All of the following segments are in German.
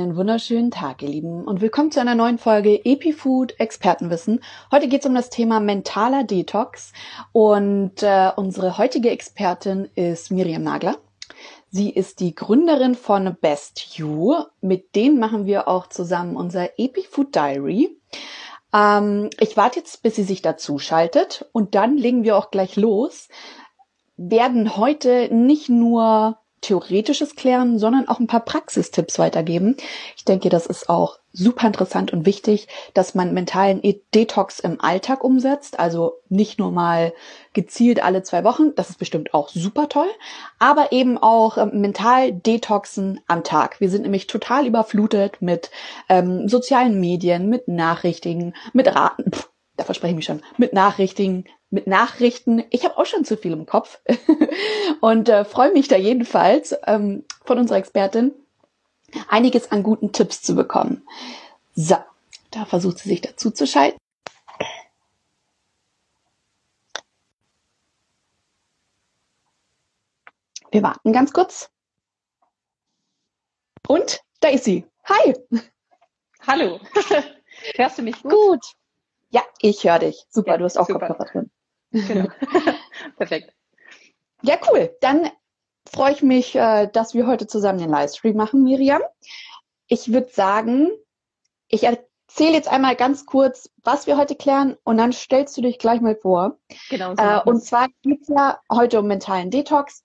Einen wunderschönen Tag, ihr Lieben, und willkommen zu einer neuen Folge EpiFood Expertenwissen. Heute geht es um das Thema mentaler Detox und äh, unsere heutige Expertin ist Miriam Nagler. Sie ist die Gründerin von Best You. Mit denen machen wir auch zusammen unser EpiFood Diary. Ähm, ich warte jetzt, bis sie sich dazu schaltet und dann legen wir auch gleich los. Werden heute nicht nur Theoretisches klären, sondern auch ein paar Praxistipps weitergeben. Ich denke, das ist auch super interessant und wichtig, dass man mentalen Detox im Alltag umsetzt. Also nicht nur mal gezielt alle zwei Wochen, das ist bestimmt auch super toll, aber eben auch ähm, mental Detoxen am Tag. Wir sind nämlich total überflutet mit ähm, sozialen Medien, mit Nachrichten, mit Raten. Pff, da verspreche ich mich schon, mit Nachrichten, mit Nachrichten. Ich habe auch schon zu viel im Kopf und äh, freue mich da jedenfalls ähm, von unserer Expertin einiges an guten Tipps zu bekommen. So, da versucht sie sich dazu zu schalten. Wir warten ganz kurz. Und da ist sie. Hi. Hallo. Hörst du mich gut? Gut. Ja, ich höre dich. Super, ja, du hast auch super. Kopfhörer drin. Genau. Perfekt. Ja, cool. Dann freue ich mich, äh, dass wir heute zusammen den Livestream machen, Miriam. Ich würde sagen, ich erzähle jetzt einmal ganz kurz, was wir heute klären und dann stellst du dich gleich mal vor. Genau. So äh, und zwar geht es ja heute um mentalen Detox.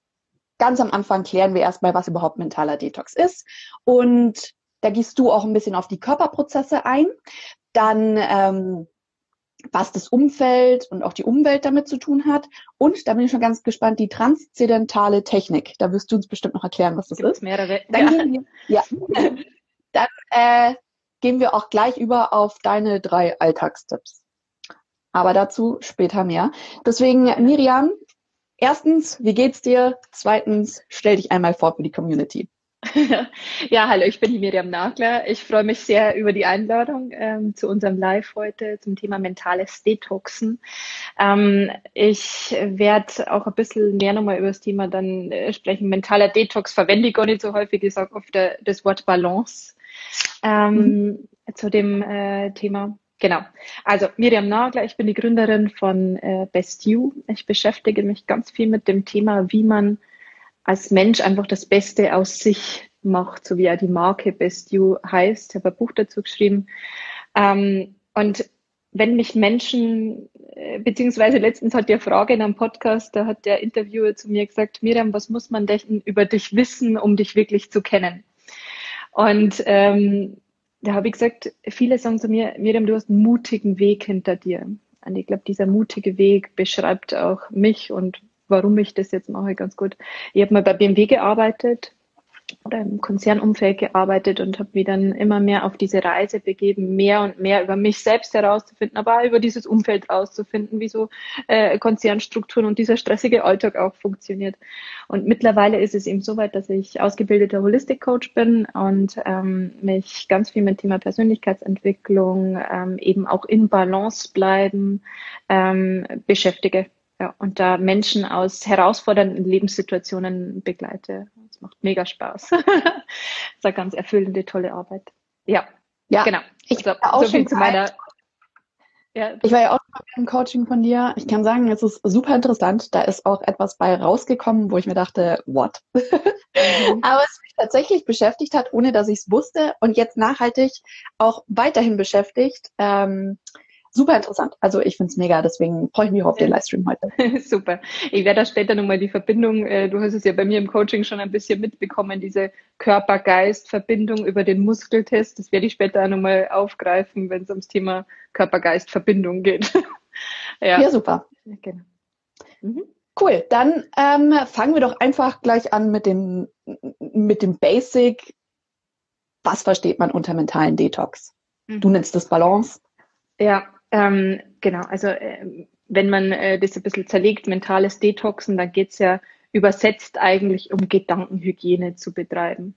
Ganz am Anfang klären wir erstmal, was überhaupt mentaler Detox ist. Und da gehst du auch ein bisschen auf die Körperprozesse ein. Dann ähm, was das Umfeld und auch die Umwelt damit zu tun hat. Und da bin ich schon ganz gespannt, die transzendentale Technik. Da wirst du uns bestimmt noch erklären, was das Gibt's ist. Mehrere. Dann, ja. Gehen wir, ja. Dann äh, gehen wir auch gleich über auf deine drei Alltagstipps. Aber dazu später mehr. Deswegen, Miriam, erstens, wie geht's dir? Zweitens, stell dich einmal vor für die Community. ja, hallo, ich bin die Miriam Nagler. Ich freue mich sehr über die Einladung ähm, zu unserem Live heute zum Thema mentales Detoxen. Ähm, ich werde auch ein bisschen mehr nochmal über das Thema dann äh, sprechen. Mentaler Detox verwende ich gar nicht so häufig. Ich sage oft der, das Wort Balance ähm, mhm. zu dem äh, Thema. Genau. Also Miriam Nagler, ich bin die Gründerin von äh, Best You. Ich beschäftige mich ganz viel mit dem Thema, wie man als Mensch einfach das Beste aus sich macht, so wie ja die Marke Best You heißt. Ich habe ein Buch dazu geschrieben. Ähm, und wenn mich Menschen, äh, beziehungsweise letztens hat der Frage in einem Podcast, da hat der Interviewer zu mir gesagt, Miriam, was muss man denn über dich wissen, um dich wirklich zu kennen? Und ähm, da habe ich gesagt, viele sagen zu mir, Miriam, du hast einen mutigen Weg hinter dir. Und ich glaube, dieser mutige Weg beschreibt auch mich und warum ich das jetzt mache, ganz gut. Ich habe mal bei BMW gearbeitet oder im Konzernumfeld gearbeitet und habe mich dann immer mehr auf diese Reise begeben, mehr und mehr über mich selbst herauszufinden, aber auch über dieses Umfeld herauszufinden, wie so äh, Konzernstrukturen und dieser stressige Alltag auch funktioniert. Und mittlerweile ist es eben so weit, dass ich ausgebildeter Holistic Coach bin und ähm, mich ganz viel mit Thema Persönlichkeitsentwicklung, ähm, eben auch in Balance bleiben ähm, beschäftige ja, und da Menschen aus herausfordernden Lebenssituationen begleite. Das macht mega Spaß. das ist eine ganz erfüllende, tolle Arbeit. Ja, ja genau. Ich glaube, so viel zu meiner. Ja. Ich war ja auch im Coaching von dir. Ich kann sagen, es ist super interessant. Da ist auch etwas bei rausgekommen, wo ich mir dachte, what? Mhm. Aber es mich tatsächlich beschäftigt hat, ohne dass ich es wusste und jetzt nachhaltig auch weiterhin beschäftigt. Ähm, super interessant. Also ich finde es mega, deswegen freue ich mich auf den Livestream heute. super. Ich werde da später nochmal die Verbindung, äh, du hast es ja bei mir im Coaching schon ein bisschen mitbekommen, diese Körper-Geist-Verbindung über den Muskeltest. Das werde ich später auch nochmal aufgreifen, wenn es ums Thema Körper-Geist-Verbindung geht. ja. ja, super. Genau. Mhm. Cool, dann ähm, fangen wir doch einfach gleich an mit dem, mit dem Basic. Was versteht man unter mentalen Detox? Mhm. Du nennst das Balance. Ja, ähm, genau, also äh, wenn man äh, das ein bisschen zerlegt, mentales Detoxen, dann geht's ja übersetzt eigentlich um Gedankenhygiene zu betreiben.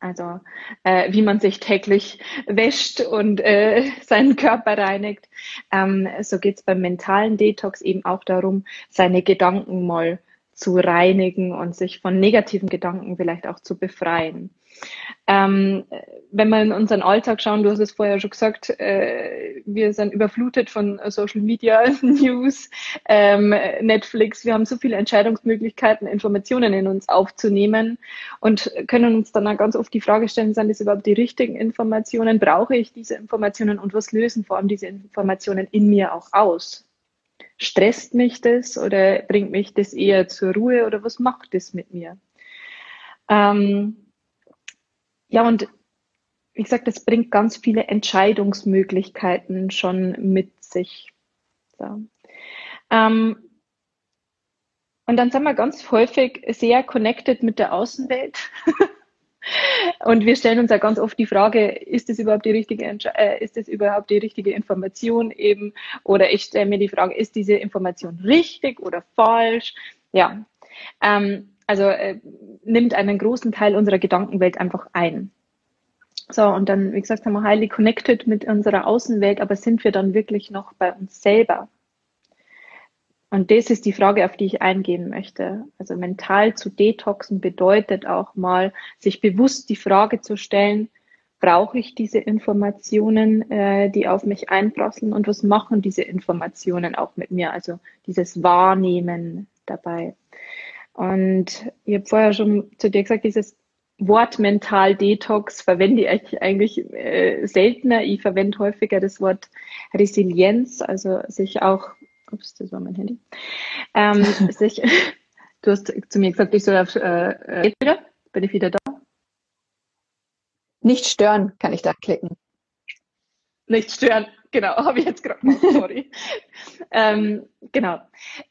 Also äh, wie man sich täglich wäscht und äh, seinen Körper reinigt. Ähm, so geht's beim mentalen Detox eben auch darum, seine Gedanken mal zu reinigen und sich von negativen Gedanken vielleicht auch zu befreien. Ähm, wenn wir in unseren Alltag schauen, du hast es vorher schon gesagt, äh, wir sind überflutet von Social Media, News, ähm, Netflix. Wir haben so viele Entscheidungsmöglichkeiten, Informationen in uns aufzunehmen und können uns dann auch ganz oft die Frage stellen, sind das überhaupt die richtigen Informationen? Brauche ich diese Informationen und was lösen vor allem diese Informationen in mir auch aus? Stresst mich das oder bringt mich das eher zur Ruhe oder was macht das mit mir? Ähm, ja, und wie gesagt, das bringt ganz viele Entscheidungsmöglichkeiten schon mit sich. So. Ähm, und dann sind wir ganz häufig sehr connected mit der Außenwelt. und wir stellen uns ja ganz oft die Frage, ist das überhaupt die richtige, äh, ist das überhaupt die richtige Information eben? Oder ich stelle mir die Frage, ist diese Information richtig oder falsch? Ja, ähm, also äh, nimmt einen großen Teil unserer Gedankenwelt einfach ein. So, und dann, wie gesagt, haben wir highly connected mit unserer Außenwelt, aber sind wir dann wirklich noch bei uns selber? Und das ist die Frage, auf die ich eingehen möchte. Also mental zu detoxen bedeutet auch mal, sich bewusst die Frage zu stellen, brauche ich diese Informationen, äh, die auf mich einprasseln und was machen diese Informationen auch mit mir? Also dieses Wahrnehmen dabei. Und ich habe vorher schon zu dir gesagt, dieses Wort Mental Detox verwende ich eigentlich äh, seltener. Ich verwende häufiger das Wort Resilienz, also sich auch, ups, das war mein Handy, ähm, sich, du hast zu mir gesagt, ich soll auf, äh, wieder, bin ich wieder da? Nicht stören, kann ich da klicken. Nicht stören, genau, habe ich jetzt gerade sorry. ähm, genau.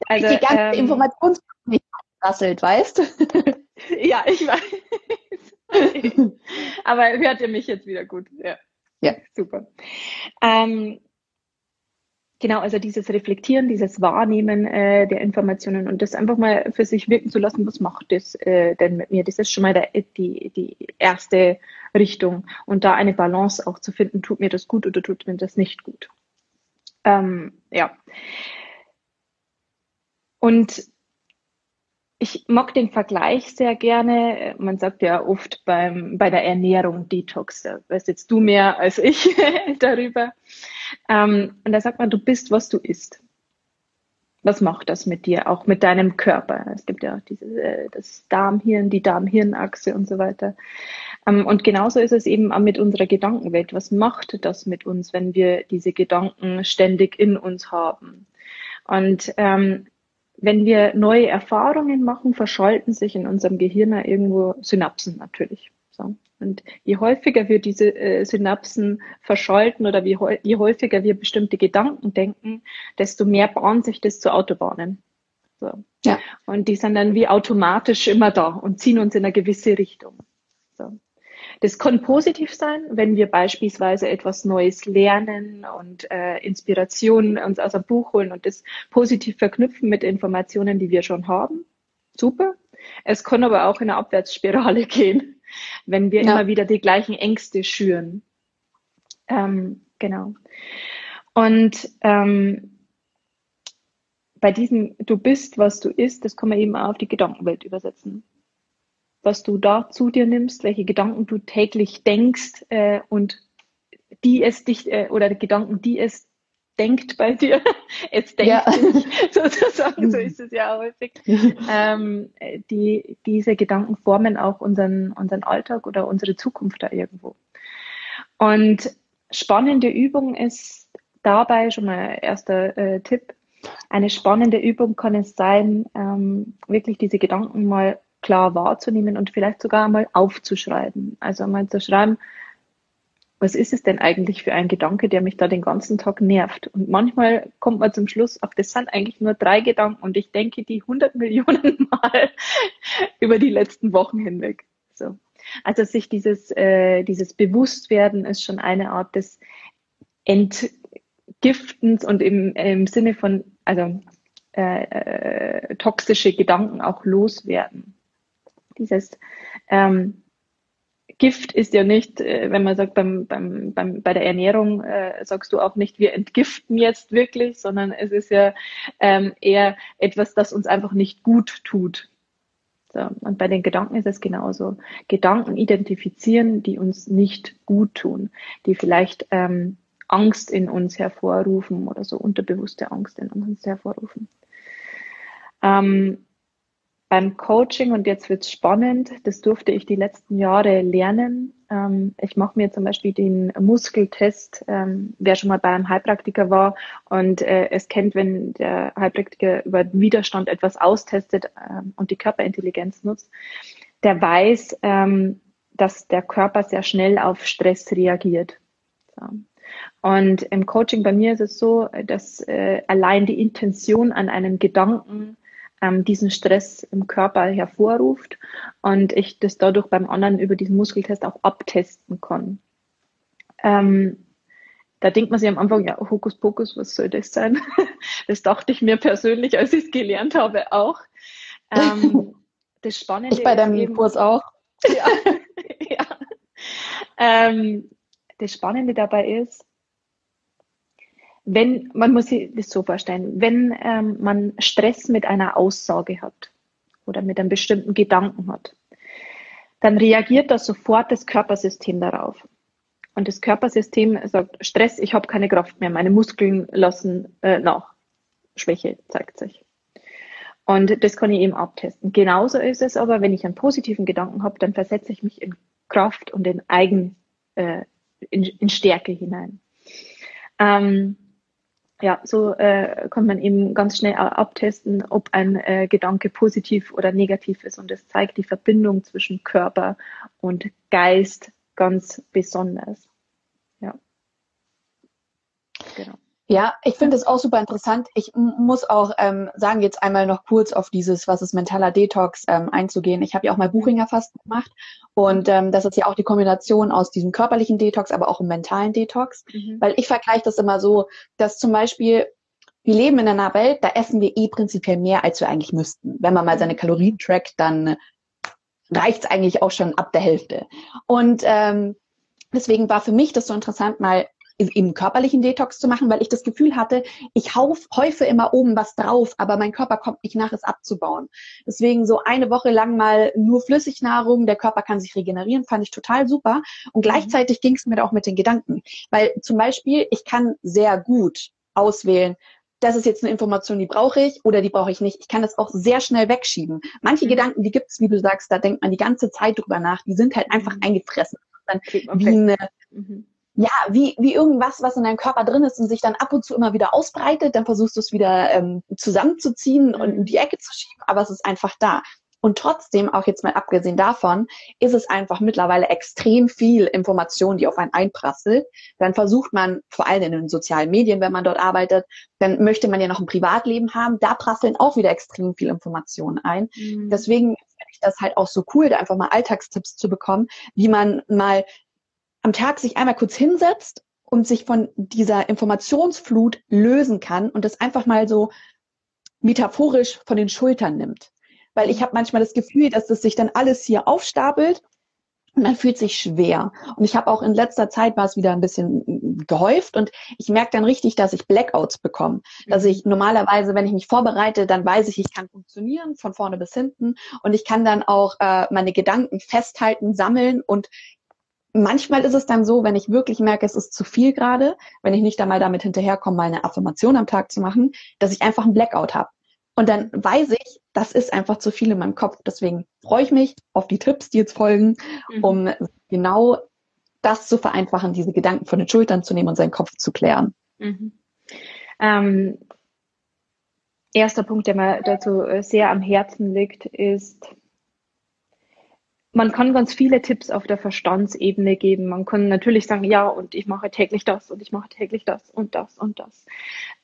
Also, die ganze ähm, Informations nicht rasselt, weißt du? ja, ich weiß. Aber hört ihr mich jetzt wieder gut? Ja. Ja. Super. Ähm, genau, also dieses Reflektieren, dieses Wahrnehmen äh, der Informationen und das einfach mal für sich wirken zu lassen, was macht das äh, denn mit mir? Das ist schon mal der, die, die erste Richtung. Und da eine Balance auch zu finden, tut mir das gut oder tut mir das nicht gut. Ähm, ja. Und ich mag den Vergleich sehr gerne. Man sagt ja oft beim, bei der Ernährung Detox, da weißt jetzt du mehr als ich darüber. Ähm, und da sagt man, du bist, was du isst. Was macht das mit dir, auch mit deinem Körper? Es gibt ja auch diese, äh, das Darmhirn, die Darm-Hirn-Achse und so weiter. Ähm, und genauso ist es eben auch mit unserer Gedankenwelt. Was macht das mit uns, wenn wir diese Gedanken ständig in uns haben? Und ähm, wenn wir neue Erfahrungen machen, verschalten sich in unserem Gehirn irgendwo Synapsen natürlich. So. Und je häufiger wir diese äh, Synapsen verschalten oder wie, je häufiger wir bestimmte Gedanken denken, desto mehr bahnt sich das zu Autobahnen. So. Ja. Und die sind dann wie automatisch immer da und ziehen uns in eine gewisse Richtung. So. Das kann positiv sein, wenn wir beispielsweise etwas Neues lernen und äh, Inspirationen uns aus einem Buch holen und das positiv verknüpfen mit Informationen, die wir schon haben. Super. Es kann aber auch in eine Abwärtsspirale gehen, wenn wir ja. immer wieder die gleichen Ängste schüren. Ähm, genau. Und ähm, bei diesem Du bist, was du isst, das kann man eben auch auf die Gedankenwelt übersetzen was du da zu dir nimmst, welche Gedanken du täglich denkst äh, und die es dich äh, oder Gedanken, die es denkt bei dir. Es denkt ja. dich, sozusagen, so ist es ja häufig. ähm, die, diese Gedanken formen auch unseren, unseren Alltag oder unsere Zukunft da irgendwo. Und spannende Übung ist dabei schon mal erster äh, Tipp. Eine spannende Übung kann es sein, ähm, wirklich diese Gedanken mal klar wahrzunehmen und vielleicht sogar einmal aufzuschreiben. Also einmal zu schreiben, was ist es denn eigentlich für ein Gedanke, der mich da den ganzen Tag nervt? Und manchmal kommt man zum Schluss, ach, das sind eigentlich nur drei Gedanken und ich denke die 100 Millionen Mal über die letzten Wochen hinweg. So. Also sich dieses, äh, dieses Bewusstwerden ist schon eine Art des Entgiftens und im, im Sinne von, also äh, äh, toxische Gedanken auch loswerden. Dieses ähm, Gift ist ja nicht, äh, wenn man sagt, beim, beim, beim, bei der Ernährung äh, sagst du auch nicht, wir entgiften jetzt wirklich, sondern es ist ja ähm, eher etwas, das uns einfach nicht gut tut. So, und bei den Gedanken ist es genauso. Gedanken identifizieren, die uns nicht gut tun, die vielleicht ähm, Angst in uns hervorrufen oder so unterbewusste Angst in uns hervorrufen. Ähm, beim Coaching, und jetzt wird's spannend, das durfte ich die letzten Jahre lernen. Ähm, ich mache mir zum Beispiel den Muskeltest, ähm, wer schon mal bei einem Heilpraktiker war und äh, es kennt, wenn der Heilpraktiker über Widerstand etwas austestet ähm, und die Körperintelligenz nutzt, der weiß, dass der Körper sehr schnell auf Stress reagiert. Und im Coaching bei mir ist es so, dass äh, allein die Intention an einem Gedanken ähm, diesen Stress im Körper hervorruft und ich das dadurch beim anderen über diesen Muskeltest auch abtesten kann. Ähm, da denkt man sich am Anfang, ja, Hokuspokus, was soll das sein? das dachte ich mir persönlich, als ich es gelernt habe, auch. Ähm, das Spannende ich bei deinem eben, Kurs auch. Ja, ja. Ähm, das Spannende dabei ist, wenn, man muss sich das so vorstellen, wenn ähm, man Stress mit einer Aussage hat oder mit einem bestimmten Gedanken hat, dann reagiert das sofort das Körpersystem darauf. Und das Körpersystem sagt, Stress, ich habe keine Kraft mehr, meine Muskeln lassen äh, nach. Schwäche zeigt sich. Und das kann ich eben abtesten. Genauso ist es aber, wenn ich einen positiven Gedanken habe, dann versetze ich mich in Kraft und in Eigen, äh, in, in Stärke hinein. Ähm, ja, so äh, kann man eben ganz schnell abtesten, ob ein äh, Gedanke positiv oder negativ ist. Und es zeigt die Verbindung zwischen Körper und Geist ganz besonders. Ja. Genau. Ja, ich finde es auch super interessant. Ich muss auch ähm, sagen, jetzt einmal noch kurz auf dieses, was ist mentaler Detox, ähm, einzugehen. Ich habe ja auch mal Buchinger Fasten gemacht und ähm, das ist ja auch die Kombination aus diesem körperlichen Detox, aber auch im mentalen Detox. Mhm. Weil ich vergleiche das immer so, dass zum Beispiel wir leben in einer Welt, da essen wir eh prinzipiell mehr, als wir eigentlich müssten. Wenn man mal seine mhm. Kalorien trackt, dann reicht's eigentlich auch schon ab der Hälfte. Und ähm, deswegen war für mich das so interessant, mal eben körperlichen Detox zu machen, weil ich das Gefühl hatte, ich hauf, häufe immer oben was drauf, aber mein Körper kommt nicht nach, es abzubauen. Deswegen so eine Woche lang mal nur Flüssignahrung, der Körper kann sich regenerieren, fand ich total super. Und mhm. gleichzeitig ging es mir auch mit den Gedanken. Weil zum Beispiel, ich kann sehr gut auswählen, das ist jetzt eine Information, die brauche ich oder die brauche ich nicht. Ich kann das auch sehr schnell wegschieben. Manche mhm. Gedanken, die gibt es, wie du sagst, da denkt man die ganze Zeit drüber nach, die sind halt einfach mhm. eingefressen. Dann wie eine, mhm ja, wie, wie irgendwas, was in deinem Körper drin ist und sich dann ab und zu immer wieder ausbreitet, dann versuchst du es wieder ähm, zusammenzuziehen und in die Ecke zu schieben, aber es ist einfach da. Und trotzdem, auch jetzt mal abgesehen davon, ist es einfach mittlerweile extrem viel Information, die auf einen einprasselt. Dann versucht man, vor allem in den sozialen Medien, wenn man dort arbeitet, dann möchte man ja noch ein Privatleben haben. Da prasseln auch wieder extrem viel Informationen ein. Mhm. Deswegen finde ich das halt auch so cool, da einfach mal Alltagstipps zu bekommen, wie man mal am Tag sich einmal kurz hinsetzt und sich von dieser Informationsflut lösen kann und das einfach mal so metaphorisch von den Schultern nimmt. Weil ich habe manchmal das Gefühl, dass das sich dann alles hier aufstapelt und man fühlt sich schwer. Und ich habe auch in letzter Zeit war es wieder ein bisschen gehäuft und ich merke dann richtig, dass ich Blackouts bekomme. Dass ich normalerweise, wenn ich mich vorbereite, dann weiß ich, ich kann funktionieren von vorne bis hinten und ich kann dann auch äh, meine Gedanken festhalten, sammeln und manchmal ist es dann so, wenn ich wirklich merke, es ist zu viel gerade, wenn ich nicht einmal damit hinterherkomme, mal eine Affirmation am Tag zu machen, dass ich einfach einen Blackout habe. Und dann weiß ich, das ist einfach zu viel in meinem Kopf. Deswegen freue ich mich auf die Tipps, die jetzt folgen, mhm. um genau das zu vereinfachen, diese Gedanken von den Schultern zu nehmen und seinen Kopf zu klären. Mhm. Ähm, erster Punkt, der mir dazu sehr am Herzen liegt, ist man kann ganz viele Tipps auf der Verstandsebene geben. Man kann natürlich sagen, ja, und ich mache täglich das und ich mache täglich das und das und das.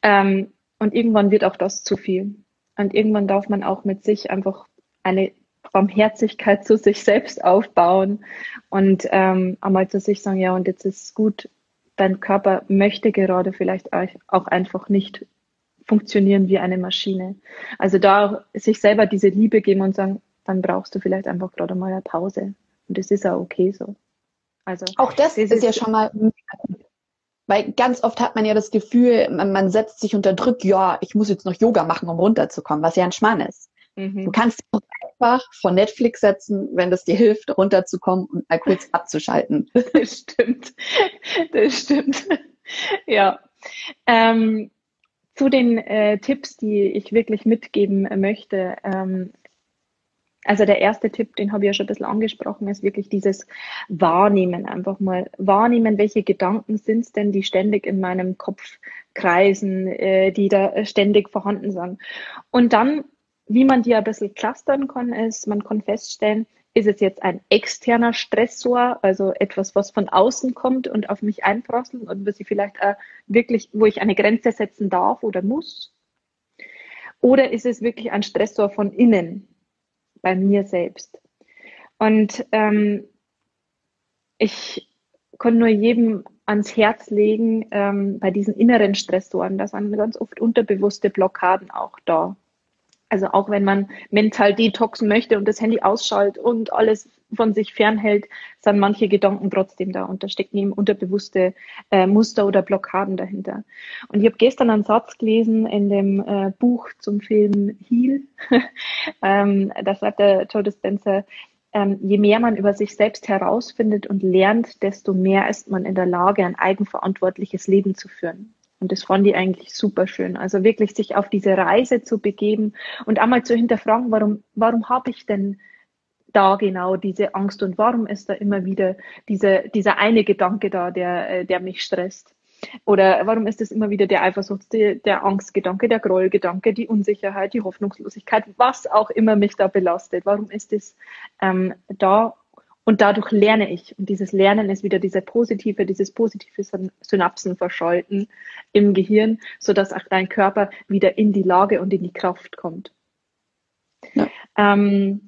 Ähm, und irgendwann wird auch das zu viel. Und irgendwann darf man auch mit sich einfach eine Barmherzigkeit zu sich selbst aufbauen und ähm, einmal zu sich sagen, ja, und jetzt ist es gut, dein Körper möchte gerade vielleicht auch einfach nicht funktionieren wie eine Maschine. Also da sich selber diese Liebe geben und sagen, dann brauchst du vielleicht einfach gerade mal eine Pause. Und das ist auch okay so. Also auch das, das ist, ist ja schon mal weil ganz oft hat man ja das Gefühl, man, man, setzt sich unter Druck, ja, ich muss jetzt noch Yoga machen, um runterzukommen, was ja ein Schmann ist. Mhm. Du kannst einfach vor Netflix setzen, wenn das dir hilft, runterzukommen und mal kurz abzuschalten. Das stimmt. Das stimmt. Ja. Ähm, zu den äh, Tipps, die ich wirklich mitgeben möchte. Ähm, also der erste Tipp, den habe ich ja schon ein bisschen angesprochen, ist wirklich dieses Wahrnehmen. Einfach mal wahrnehmen, welche Gedanken sind es denn, die ständig in meinem Kopf kreisen, äh, die da ständig vorhanden sind. Und dann, wie man die ein bisschen clustern kann, ist, man kann feststellen, ist es jetzt ein externer Stressor, also etwas, was von außen kommt und auf mich einprasselt und was ich vielleicht wirklich, wo ich eine Grenze setzen darf oder muss? Oder ist es wirklich ein Stressor von innen, bei mir selbst. Und ähm, ich kann nur jedem ans Herz legen, ähm, bei diesen inneren Stressoren, da sind ganz oft unterbewusste Blockaden auch da. Also auch wenn man mental detoxen möchte und das Handy ausschaltet und alles von sich fernhält, sind manche Gedanken trotzdem da und da stecken eben unterbewusste äh, Muster oder Blockaden dahinter. Und ich habe gestern einen Satz gelesen in dem äh, Buch zum Film Heal. ähm, da sagt der Joe Dispenza, ähm, je mehr man über sich selbst herausfindet und lernt, desto mehr ist man in der Lage, ein eigenverantwortliches Leben zu führen. Und das fand ich eigentlich super schön. Also wirklich sich auf diese Reise zu begeben und einmal zu hinterfragen, warum, warum habe ich denn da genau diese Angst und warum ist da immer wieder diese, dieser eine Gedanke da, der, äh, der mich stresst? Oder warum ist es immer wieder der Eifersucht, der, der Angstgedanke, der Grollgedanke, die Unsicherheit, die Hoffnungslosigkeit, was auch immer mich da belastet? Warum ist es ähm, da? Und dadurch lerne ich. Und dieses Lernen ist wieder diese positive, dieses positive Synapsen verschalten im Gehirn, sodass auch dein Körper wieder in die Lage und in die Kraft kommt. Ja. Ähm,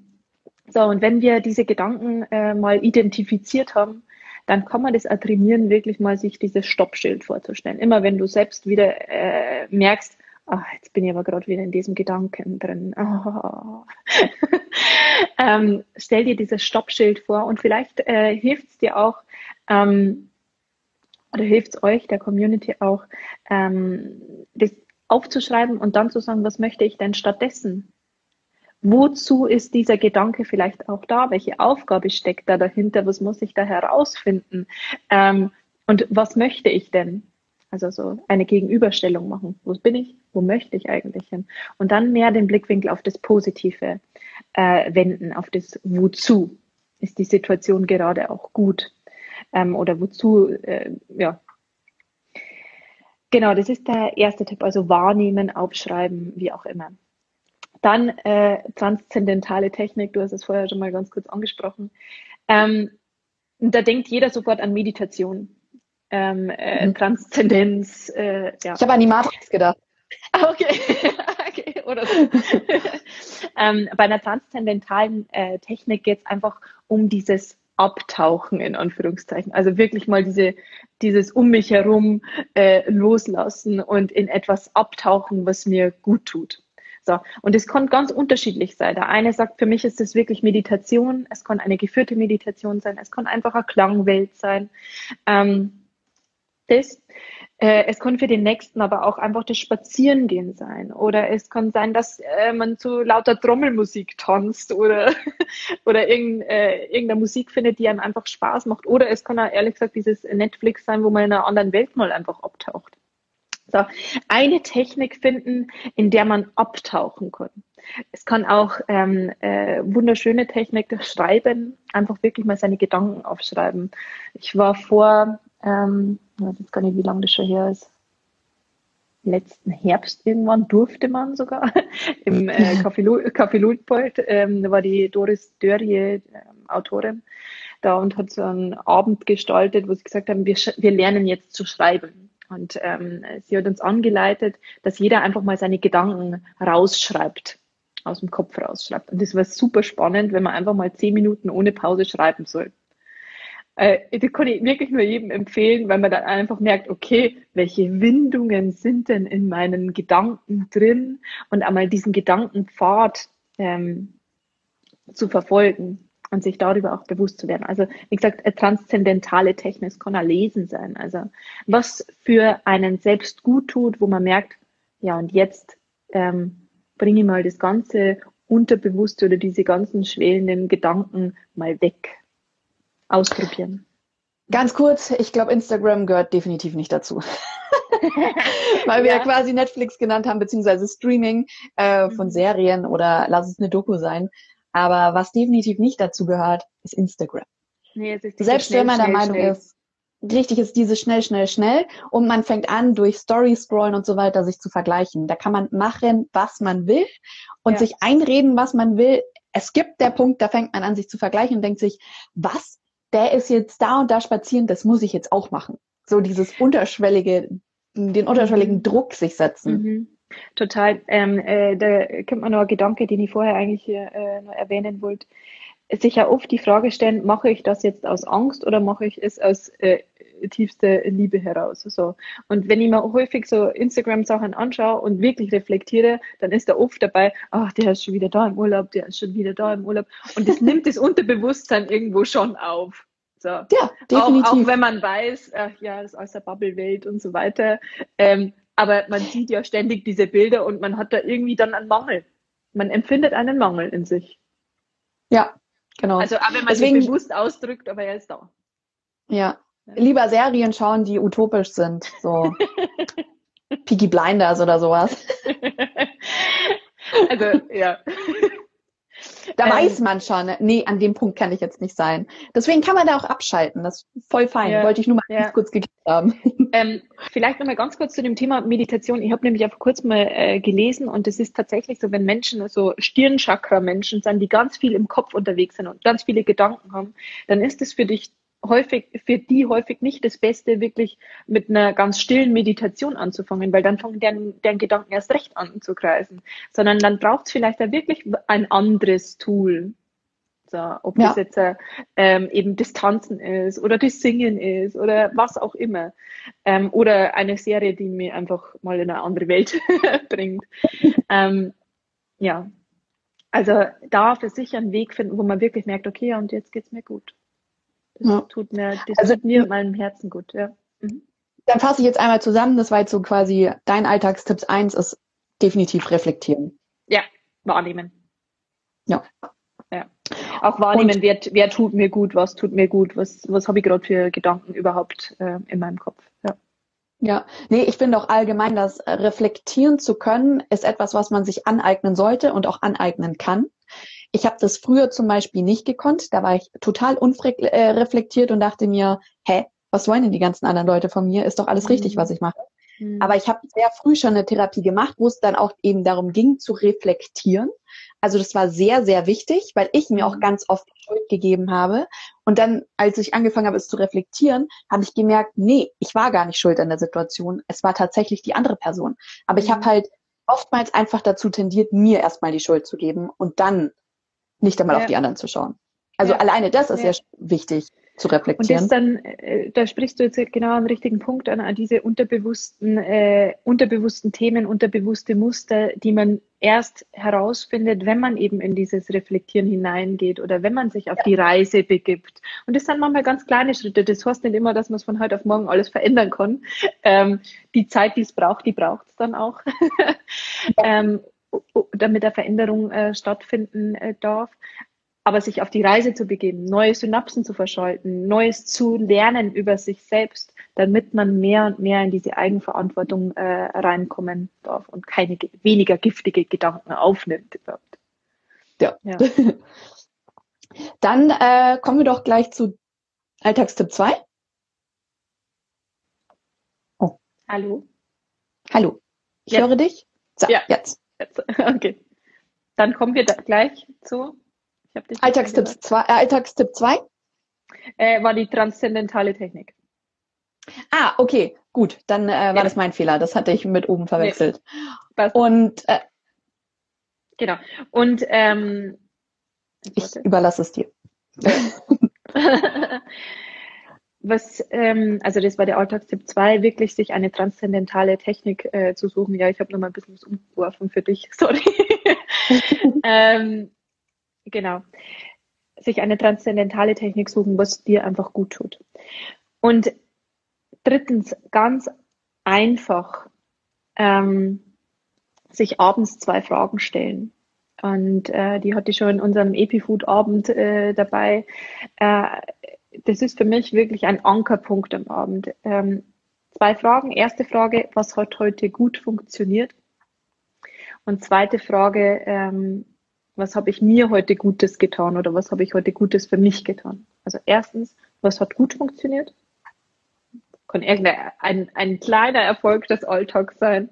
so, und wenn wir diese Gedanken äh, mal identifiziert haben, dann kann man das auch trainieren, wirklich mal sich dieses Stoppschild vorzustellen. Immer wenn du selbst wieder äh, merkst, ach, jetzt bin ich aber gerade wieder in diesem Gedanken drin. Oh. ähm, stell dir dieses Stoppschild vor und vielleicht äh, hilft es dir auch, ähm, oder hilft es euch, der Community auch, ähm, das aufzuschreiben und dann zu sagen, was möchte ich denn stattdessen? Wozu ist dieser Gedanke vielleicht auch da? Welche Aufgabe steckt da dahinter? Was muss ich da herausfinden? Ähm, und was möchte ich denn? Also so eine Gegenüberstellung machen. Wo bin ich? Wo möchte ich eigentlich hin? Und dann mehr den Blickwinkel auf das Positive äh, wenden, auf das Wozu. Ist die Situation gerade auch gut? Ähm, oder wozu, äh, ja. Genau, das ist der erste Tipp. Also wahrnehmen, aufschreiben, wie auch immer. Dann äh, transzendentale Technik, du hast es vorher schon mal ganz kurz angesprochen. Ähm, da denkt jeder sofort an Meditation, ähm, äh, mhm. Transzendenz. Äh, ja. Ich habe an die Matrix gedacht. Ah, okay. okay. Oder so. ähm, bei einer transzendentalen äh, Technik geht es einfach um dieses Abtauchen in Anführungszeichen. Also wirklich mal diese, dieses um mich herum äh, loslassen und in etwas abtauchen, was mir gut tut. So, und es kann ganz unterschiedlich sein. Der eine sagt, für mich ist es wirklich Meditation, es kann eine geführte Meditation sein, es kann einfach eine Klangwelt sein. Ähm, das. Äh, es kann für den nächsten aber auch einfach das Spazierengehen sein. Oder es kann sein, dass äh, man zu lauter Trommelmusik tanzt oder, oder irgend, äh, irgendeine Musik findet, die einem einfach Spaß macht. Oder es kann auch ehrlich gesagt dieses Netflix sein, wo man in einer anderen Welt mal einfach abtaucht. So, eine Technik finden, in der man abtauchen kann. Es kann auch ähm, äh, wunderschöne Technik Schreiben, einfach wirklich mal seine Gedanken aufschreiben. Ich war vor, ähm, ich weiß jetzt gar nicht, wie lange das schon her ist, letzten Herbst irgendwann durfte man sogar im äh, Café, Café Luitpold, ähm, da war die Doris Dörrie, ähm, Autorin, da und hat so einen Abend gestaltet, wo sie gesagt haben, wir, wir lernen jetzt zu schreiben. Und ähm, sie hat uns angeleitet, dass jeder einfach mal seine Gedanken rausschreibt, aus dem Kopf rausschreibt. Und das war super spannend, wenn man einfach mal zehn Minuten ohne Pause schreiben soll. Äh, das kann ich wirklich nur jedem empfehlen, weil man dann einfach merkt, okay, welche Windungen sind denn in meinen Gedanken drin und einmal diesen Gedankenpfad ähm, zu verfolgen und sich darüber auch bewusst zu werden. Also wie gesagt, eine transzendentale Technik kann auch Lesen sein. Also was für einen selbst gut tut, wo man merkt, ja und jetzt ähm, bringe ich mal das Ganze Unterbewusste oder diese ganzen schwelenden Gedanken mal weg. Ausprobieren. Ganz kurz, ich glaube, Instagram gehört definitiv nicht dazu. Weil wir ja. quasi Netflix genannt haben, beziehungsweise Streaming äh, von mhm. Serien oder lass es eine Doku sein. Aber was definitiv nicht dazu gehört, ist Instagram. Nee, ist Selbst wenn man der Meinung schnell. ist, richtig ist dieses schnell, schnell, schnell und man fängt an, durch Story scrollen und so weiter sich zu vergleichen. Da kann man machen, was man will und ja. sich einreden, was man will. Es gibt der Punkt, da fängt man an, sich zu vergleichen und denkt sich, was? Der ist jetzt da und da spazieren, das muss ich jetzt auch machen. So dieses unterschwellige, den unterschwelligen mhm. Druck sich setzen. Mhm. Total. Ähm, äh, da kommt mir noch ein Gedanke, den ich vorher eigentlich hier äh, noch erwähnen wollte. Sich ja oft die Frage stellen, mache ich das jetzt aus Angst oder mache ich es aus äh, tiefster Liebe heraus? So. Und wenn ich mir häufig so Instagram-Sachen anschaue und wirklich reflektiere, dann ist da oft dabei, ach, der ist schon wieder da im Urlaub, der ist schon wieder da im Urlaub. Und das nimmt das Unterbewusstsein irgendwo schon auf. So. Ja, definitiv. Auch, auch wenn man weiß, ach, ja, das ist aus der Bubble-Welt und so weiter. Ähm, aber man sieht ja ständig diese Bilder und man hat da irgendwie dann einen Mangel. Man empfindet einen Mangel in sich. Ja, genau. Also, aber wenn man Deswegen, sich bewusst ausdrückt, aber er ist da. Ja. Ja. Lieber Serien schauen, die utopisch sind. So Peaky Blinders oder sowas. also, ja. Da ähm, weiß man schon, nee, an dem Punkt kann ich jetzt nicht sein. Deswegen kann man da auch abschalten. Das ist voll fein. Ja, Wollte ich nur mal ja. kurz geklärt haben. Ähm, vielleicht nochmal ganz kurz zu dem Thema Meditation. Ich habe nämlich auch vor kurzem mal äh, gelesen und es ist tatsächlich so, wenn Menschen, so Stirnchakra-Menschen sind, die ganz viel im Kopf unterwegs sind und ganz viele Gedanken haben, dann ist es für dich häufig, für die häufig nicht das Beste, wirklich mit einer ganz stillen Meditation anzufangen, weil dann fangen deren, deren Gedanken erst recht an zu kreisen, sondern dann braucht es vielleicht da wirklich ein anderes Tool. So, ob ja. das jetzt ähm, eben Distanzen ist oder das Singen ist oder was auch immer. Ähm, oder eine Serie, die mir einfach mal in eine andere Welt bringt. ähm, ja, also da für sich einen Weg finden, wo man wirklich merkt, okay, und jetzt geht's mir gut. Das ja. tut mir, das also, tut mir meinem Herzen gut, ja. Mhm. Dann fasse ich jetzt einmal zusammen, das war jetzt so quasi dein Alltagstipps eins ist definitiv reflektieren. Ja, wahrnehmen. Ja. Ja. Auch wahrnehmen, wer, wer tut mir gut, was tut mir gut, was, was habe ich gerade für Gedanken überhaupt äh, in meinem Kopf. Ja. Ja, nee, ich finde auch allgemein, dass reflektieren zu können, ist etwas, was man sich aneignen sollte und auch aneignen kann. Ich habe das früher zum Beispiel nicht gekonnt. Da war ich total unreflektiert und dachte mir, hä, was wollen denn die ganzen anderen Leute von mir? Ist doch alles mhm. richtig, was ich mache. Mhm. Aber ich habe sehr früh schon eine Therapie gemacht, wo es dann auch eben darum ging, zu reflektieren. Also das war sehr, sehr wichtig, weil ich mir auch mhm. ganz oft Schuld gegeben habe. Und dann, als ich angefangen habe, es zu reflektieren, habe ich gemerkt, nee, ich war gar nicht schuld an der Situation. Es war tatsächlich die andere Person. Aber ich habe mhm. halt oftmals einfach dazu tendiert, mir erstmal die Schuld zu geben und dann nicht einmal ja. auf die anderen zu schauen. Also ja. alleine das ist ja. ja wichtig zu reflektieren. Und das dann, äh, da sprichst du jetzt genau am richtigen Punkt an, an diese unterbewussten, äh, unterbewussten Themen, unterbewusste Muster, die man erst herausfindet, wenn man eben in dieses Reflektieren hineingeht oder wenn man sich auf ja. die Reise begibt. Und das sind manchmal ganz kleine Schritte. Das heißt nicht immer, dass man es von heute auf morgen alles verändern kann. Ähm, die Zeit, die es braucht, die braucht es dann auch. ähm, damit eine Veränderung äh, stattfinden äh, darf. Aber sich auf die Reise zu begeben, neue Synapsen zu verschalten, Neues zu lernen über sich selbst, damit man mehr und mehr in diese Eigenverantwortung äh, reinkommen darf und keine weniger giftige Gedanken aufnimmt überhaupt. Ja. ja. Dann äh, kommen wir doch gleich zu Alltagstipp 2. Oh. Hallo. Hallo. Ich jetzt. höre dich. So, ja. jetzt. Jetzt. Okay. Dann kommen wir gleich zu. Alltagstipp 2. Äh, Alltagstipp 2? Äh, war die transzendentale Technik. Ah, okay, gut. Dann äh, war ja. das mein Fehler. Das hatte ich mit oben verwechselt. Nee. Und äh, genau. Und ähm, ich überlasse es dir. was, ähm, also das war der Alltagstipp 2, wirklich sich eine transzendentale Technik äh, zu suchen. Ja, ich habe nochmal ein bisschen was umgeworfen für dich, sorry. ähm, genau. Sich eine transzendentale Technik suchen, was dir einfach gut tut. Und drittens, ganz einfach, ähm, sich abends zwei Fragen stellen. und äh, die hatte ich schon in unserem Epifood-Abend äh, dabei. Äh, das ist für mich wirklich ein Ankerpunkt am Abend. Ähm, zwei Fragen. Erste Frage, was hat heute gut funktioniert? Und zweite Frage, ähm, was habe ich mir heute Gutes getan oder was habe ich heute Gutes für mich getan? Also erstens, was hat gut funktioniert? Kann irgendein ein, ein kleiner Erfolg des Alltags sein,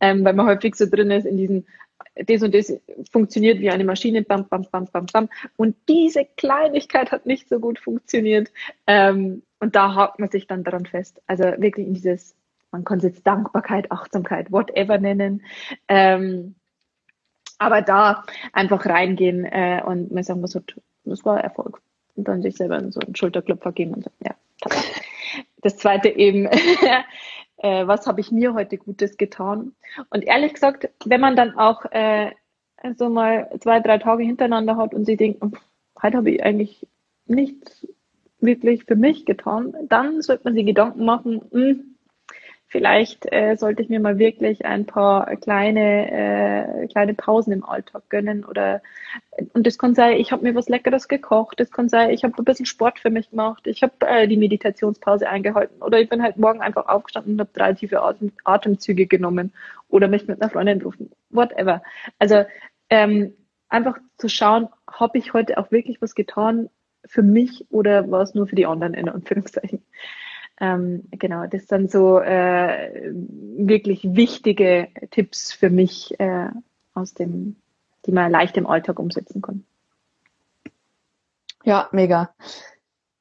ähm, weil man häufig so drin ist in diesen das und das funktioniert wie eine Maschine, bam, bam, bam, bam, bam. Und diese Kleinigkeit hat nicht so gut funktioniert. Ähm, und da hakt man sich dann daran fest. Also wirklich in dieses, man kann es jetzt Dankbarkeit, Achtsamkeit, whatever nennen. Ähm, aber da einfach reingehen äh, und mal sagen, hat, was war Erfolg? Und dann sich selber so einen Schulterklopfer geben und sagen, ja. Das zweite eben, äh, was habe ich mir heute Gutes getan? Und ehrlich gesagt, wenn man dann auch äh, so mal zwei, drei Tage hintereinander hat und sie denkt, heute habe ich eigentlich nichts wirklich für mich getan, dann sollte man sich Gedanken machen, mh, hm, vielleicht äh, sollte ich mir mal wirklich ein paar kleine, äh, kleine Pausen im Alltag gönnen. Oder und das kann sein, ich habe mir was Leckeres gekocht, das kann sein, ich habe ein bisschen Sport für mich gemacht, ich habe äh, die Meditationspause eingehalten oder ich bin halt morgen einfach aufgestanden und habe drei tiefe Atem Atemzüge genommen oder mich mit einer Freundin rufen. Whatever. Also ähm, einfach zu schauen, habe ich heute auch wirklich was getan für mich oder war es nur für die anderen in Anführungszeichen. Ähm, genau, das sind so äh, wirklich wichtige Tipps für mich äh, aus dem, die man leicht im Alltag umsetzen kann. Ja, mega.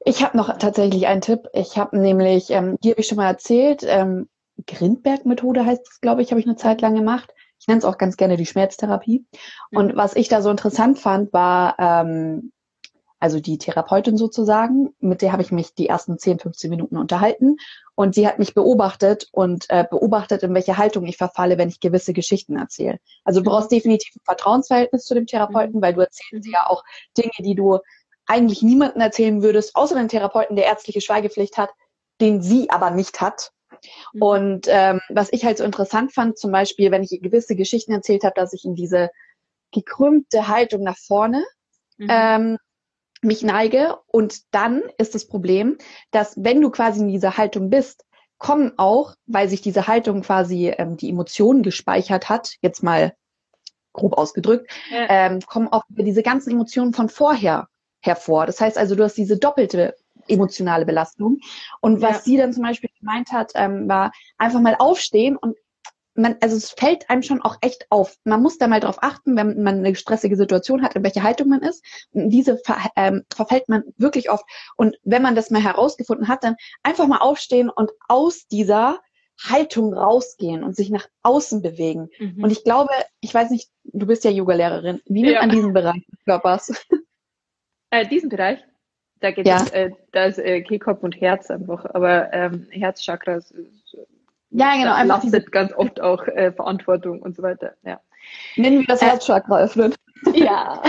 Ich habe noch tatsächlich einen Tipp. Ich habe nämlich, ähm, die habe ich schon mal erzählt, ähm, Grindberg-Methode heißt es, glaube ich, habe ich eine Zeit lang gemacht. Ich nenne es auch ganz gerne die Schmerztherapie. Mhm. Und was ich da so interessant fand, war, ähm, also die Therapeutin sozusagen, mit der habe ich mich die ersten 10, 15 Minuten unterhalten und sie hat mich beobachtet und äh, beobachtet, in welche Haltung ich verfalle, wenn ich gewisse Geschichten erzähle. Also du brauchst definitiv ein Vertrauensverhältnis zu dem Therapeuten, mhm. weil du erzählst ja auch Dinge, die du eigentlich niemandem erzählen würdest, außer dem Therapeuten, der ärztliche Schweigepflicht hat, den sie aber nicht hat. Mhm. Und ähm, was ich halt so interessant fand, zum Beispiel, wenn ich gewisse Geschichten erzählt habe, dass ich in diese gekrümmte Haltung nach vorne mhm. ähm, mich neige. Und dann ist das Problem, dass wenn du quasi in dieser Haltung bist, kommen auch, weil sich diese Haltung quasi ähm, die Emotionen gespeichert hat, jetzt mal grob ausgedrückt, ja. ähm, kommen auch diese ganzen Emotionen von vorher hervor. Das heißt also, du hast diese doppelte emotionale Belastung. Und was ja. sie dann zum Beispiel gemeint hat, ähm, war einfach mal aufstehen und man, also es fällt einem schon auch echt auf. Man muss da mal drauf achten, wenn man eine stressige Situation hat, in welche Haltung man ist. Und diese ver, ähm, verfällt man wirklich oft. Und wenn man das mal herausgefunden hat, dann einfach mal aufstehen und aus dieser Haltung rausgehen und sich nach außen bewegen. Mhm. Und ich glaube, ich weiß nicht, du bist ja Yoga-Lehrerin. Wie nimmt ja. man diesen Bereich des Körpers? Äh, diesen Bereich? Da geht ja. es, äh, da ist äh, Kehlkopf und Herz einfach. Aber ähm, Herzchakra ist, ja, genau. Das lastet ganz oft auch äh, Verantwortung und so weiter. Ja. Nennen wir das äh, Herzchakra öffnen. Ja,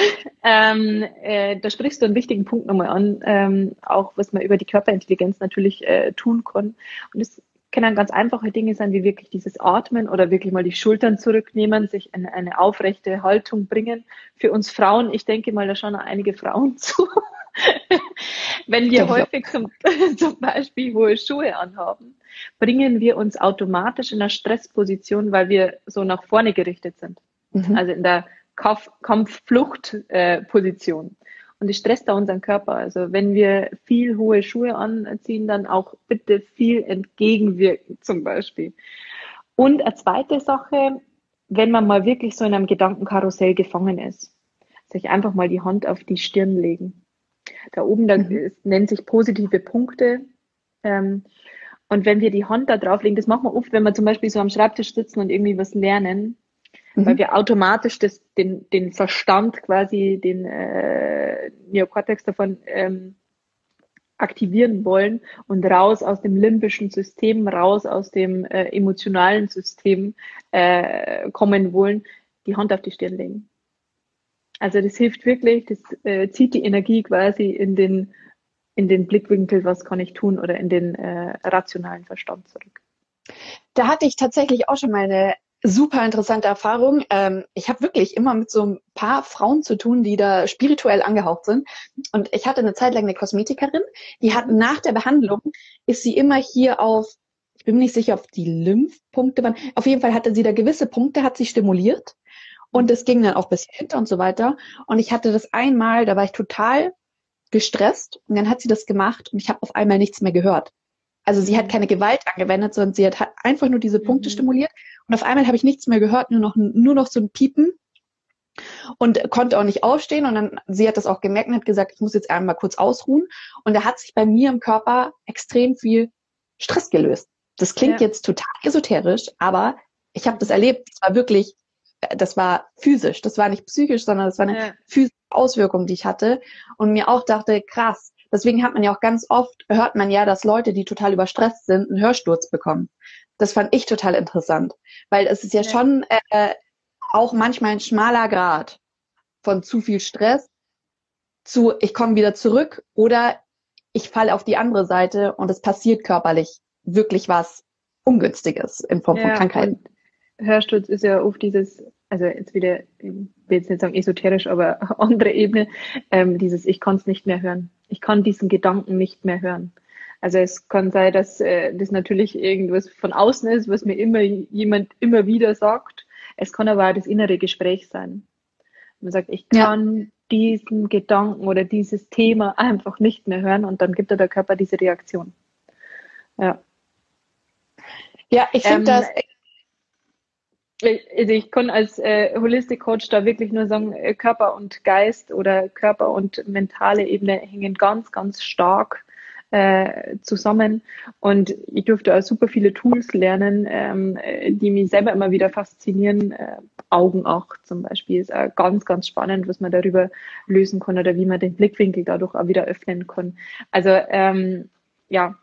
ähm, äh, da sprichst du einen wichtigen Punkt nochmal an, ähm, auch was man über die Körperintelligenz natürlich äh, tun kann. Und es können ganz einfache Dinge sein, wie wirklich dieses Atmen oder wirklich mal die Schultern zurücknehmen, sich in eine aufrechte Haltung bringen. Für uns Frauen, ich denke mal, da schauen auch einige Frauen zu. Wenn wir häufig zum, zum Beispiel hohe Schuhe anhaben, bringen wir uns automatisch in eine Stressposition, weil wir so nach vorne gerichtet sind. Mhm. Also in der Kampf-Flucht-Position. Äh, und das stresst da unseren Körper. Also wenn wir viel hohe Schuhe anziehen, dann auch bitte viel entgegenwirken zum Beispiel. Und eine zweite Sache, wenn man mal wirklich so in einem Gedankenkarussell gefangen ist, sich einfach mal die Hand auf die Stirn legen. Da oben, da mhm. nennt sich positive Punkte. Ähm, und wenn wir die Hand da drauflegen, das machen wir oft, wenn wir zum Beispiel so am Schreibtisch sitzen und irgendwie was lernen, mhm. weil wir automatisch das, den, den Verstand quasi, den äh, Neokortex davon ähm, aktivieren wollen und raus aus dem limbischen System, raus aus dem äh, emotionalen System äh, kommen wollen, die Hand auf die Stirn legen. Also das hilft wirklich, das äh, zieht die Energie quasi in den, in den Blickwinkel, was kann ich tun, oder in den äh, rationalen Verstand zurück. Da hatte ich tatsächlich auch schon mal eine super interessante Erfahrung. Ähm, ich habe wirklich immer mit so ein paar Frauen zu tun, die da spirituell angehaucht sind. Und ich hatte eine Zeit lang eine Kosmetikerin, die hat nach der Behandlung, ist sie immer hier auf, ich bin mir nicht sicher, ob die Lymphpunkte waren. Auf jeden Fall hatte sie da gewisse Punkte, hat sie stimuliert. Und es ging dann auch bis hinter und so weiter. Und ich hatte das einmal, da war ich total gestresst und dann hat sie das gemacht und ich habe auf einmal nichts mehr gehört. Also sie hat mhm. keine Gewalt angewendet, sondern sie hat einfach nur diese Punkte mhm. stimuliert und auf einmal habe ich nichts mehr gehört, nur noch, nur noch so ein Piepen und konnte auch nicht aufstehen. Und dann, sie hat das auch gemerkt und hat gesagt, ich muss jetzt einmal kurz ausruhen. Und da hat sich bei mir im Körper extrem viel Stress gelöst. Das klingt ja. jetzt total esoterisch, aber ich habe das erlebt. Das war wirklich, das war physisch. Das war nicht psychisch, sondern das war eine ja. physische Auswirkung, die ich hatte. Und mir auch dachte, krass. Deswegen hat man ja auch ganz oft, hört man ja, dass Leute, die total überstresst sind, einen Hörsturz bekommen. Das fand ich total interessant, weil es ist ja, ja. schon äh, auch manchmal ein schmaler Grad von zu viel Stress zu, ich komme wieder zurück oder ich falle auf die andere Seite und es passiert körperlich wirklich was Ungünstiges in Form ja, von Krankheiten. Hörsturz ist ja oft dieses, also jetzt wieder, ich will jetzt nicht sagen esoterisch, aber andere Ebene, ähm, dieses Ich kann es nicht mehr hören. Ich kann diesen Gedanken nicht mehr hören. Also es kann sein, dass äh, das natürlich irgendwas von außen ist, was mir immer jemand immer wieder sagt. Es kann aber auch das innere Gespräch sein. Man sagt, ich kann ja. diesen Gedanken oder dieses Thema einfach nicht mehr hören und dann gibt der Körper diese Reaktion. Ja. Ja, ich finde ähm, das. Also ich kann als äh, Holistic Coach da wirklich nur sagen, äh, Körper und Geist oder Körper und mentale Ebene hängen ganz, ganz stark äh, zusammen. Und ich durfte auch super viele Tools lernen, ähm, die mich selber immer wieder faszinieren. Äh, Augenacht zum Beispiel ist auch ganz, ganz spannend, was man darüber lösen kann oder wie man den Blickwinkel dadurch auch wieder öffnen kann. Also ähm, ja,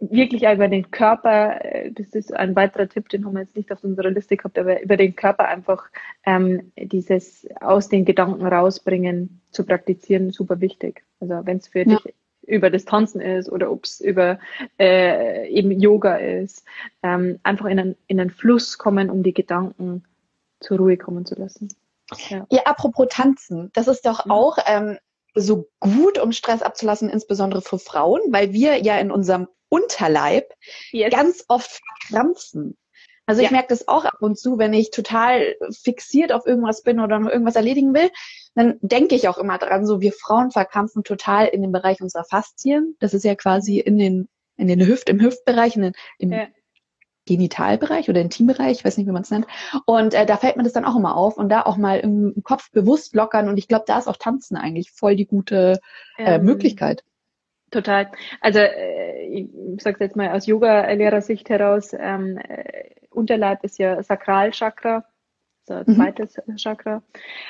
wirklich über den Körper, äh, das ist ein weiterer Tipp, den haben wir jetzt nicht auf unserer Liste gehabt, aber über den Körper einfach ähm, dieses aus den Gedanken rausbringen zu praktizieren, super wichtig. Also wenn es für ja. dich über das Tanzen ist oder ob es über äh, eben Yoga ist. Ähm, einfach in einen, in einen Fluss kommen, um die Gedanken zur Ruhe kommen zu lassen. Ja, ja apropos Tanzen, das ist doch auch ähm, so gut, um Stress abzulassen, insbesondere für Frauen, weil wir ja in unserem Unterleib yes. ganz oft verkrampfen. Also ich ja. merke das auch ab und zu, wenn ich total fixiert auf irgendwas bin oder noch irgendwas erledigen will, dann denke ich auch immer dran, so wir Frauen verkrampfen total in dem Bereich unserer Faszien. Das ist ja quasi in den, in den Hüft, im Hüftbereich, in den, im ja. Genitalbereich oder Intimbereich, ich weiß nicht, wie man es nennt. Und äh, da fällt mir das dann auch immer auf und da auch mal im, im Kopf bewusst lockern. Und ich glaube, da ist auch Tanzen eigentlich voll die gute äh, ähm, Möglichkeit. Total. Also äh, ich sage jetzt mal aus Yoga-Lehrersicht heraus, ähm, äh, Unterleib ist ja Sakralchakra, so zweites mhm. Chakra.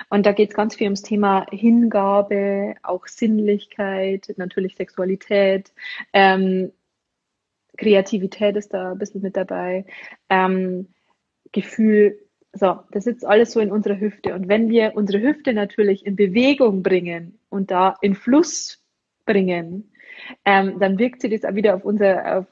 Und da geht es ganz viel ums Thema Hingabe, auch Sinnlichkeit, natürlich Sexualität, ähm, Kreativität ist da ein bisschen mit dabei, ähm, Gefühl, so, das sitzt alles so in unserer Hüfte. Und wenn wir unsere Hüfte natürlich in Bewegung bringen und da in Fluss bringen, ähm, dann wirkt sich das auch wieder auf unser, auf,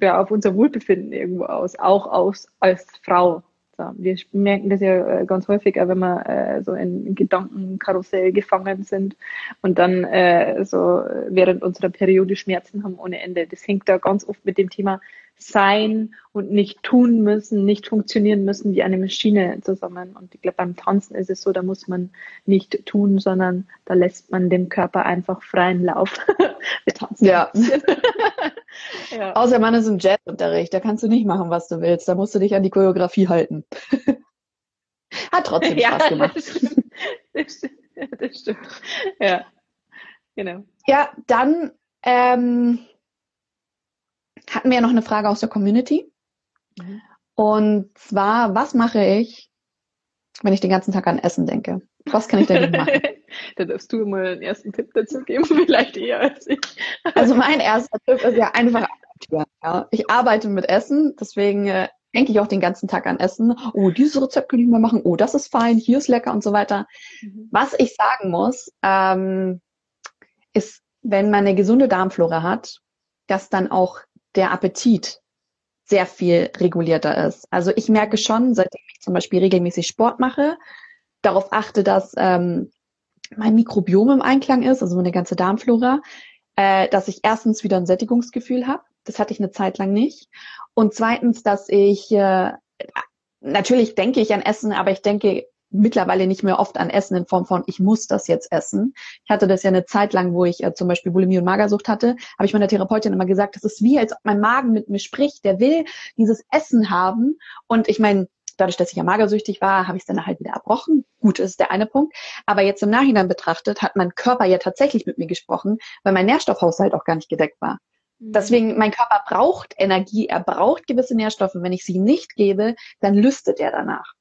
ja, auf unser Wohlbefinden irgendwo aus, auch aus, als Frau. So, wir merken das ja äh, ganz häufig, wenn wir äh, so in Gedankenkarussell gefangen sind und dann äh, so während unserer Periode Schmerzen haben ohne Ende. Das hängt da ganz oft mit dem Thema sein und nicht tun müssen, nicht funktionieren müssen wie eine Maschine zusammen. Und ich glaube, beim Tanzen ist es so, da muss man nicht tun, sondern da lässt man dem Körper einfach freien Lauf. Wir tanzen. Ja. ja. Außer man ist im Jazzunterricht, da kannst du nicht machen, was du willst. Da musst du dich an die Choreografie halten. Hat trotzdem Spaß ja, gemacht. Das stimmt. Das stimmt. Das stimmt. Ja, genau. Ja, dann ähm, hatten wir ja noch eine Frage aus der Community. Mhm. Und zwar, was mache ich, wenn ich den ganzen Tag an Essen denke? Was kann ich denn machen? Da darfst du mal einen ersten Tipp dazu geben, vielleicht eher als ich. also mein erster Tipp ist ja einfach ja. Ich arbeite mit Essen, deswegen äh, denke ich auch den ganzen Tag an Essen. Oh, dieses Rezept kann ich mal machen. Oh, das ist fein, hier ist lecker und so weiter. Mhm. Was ich sagen muss, ähm, ist, wenn man eine gesunde Darmflora hat, dass dann auch der Appetit sehr viel regulierter ist. Also ich merke schon, seitdem ich zum Beispiel regelmäßig Sport mache, darauf achte, dass ähm, mein Mikrobiom im Einklang ist, also meine ganze Darmflora, äh, dass ich erstens wieder ein Sättigungsgefühl habe. Das hatte ich eine Zeit lang nicht. Und zweitens, dass ich äh, natürlich denke ich an Essen, aber ich denke mittlerweile nicht mehr oft an Essen in Form von, ich muss das jetzt essen. Ich hatte das ja eine Zeit lang, wo ich äh, zum Beispiel Bulimie und Magersucht hatte, habe ich meiner Therapeutin immer gesagt, das ist wie, als ob mein Magen mit mir spricht, der will dieses Essen haben. Und ich meine, dadurch, dass ich ja magersüchtig war, habe ich es dann halt wieder erbrochen. Gut, das ist der eine Punkt. Aber jetzt im Nachhinein betrachtet hat mein Körper ja tatsächlich mit mir gesprochen, weil mein Nährstoffhaushalt auch gar nicht gedeckt war. Mhm. Deswegen, mein Körper braucht Energie, er braucht gewisse Nährstoffe. Wenn ich sie nicht gebe, dann lüstet er danach.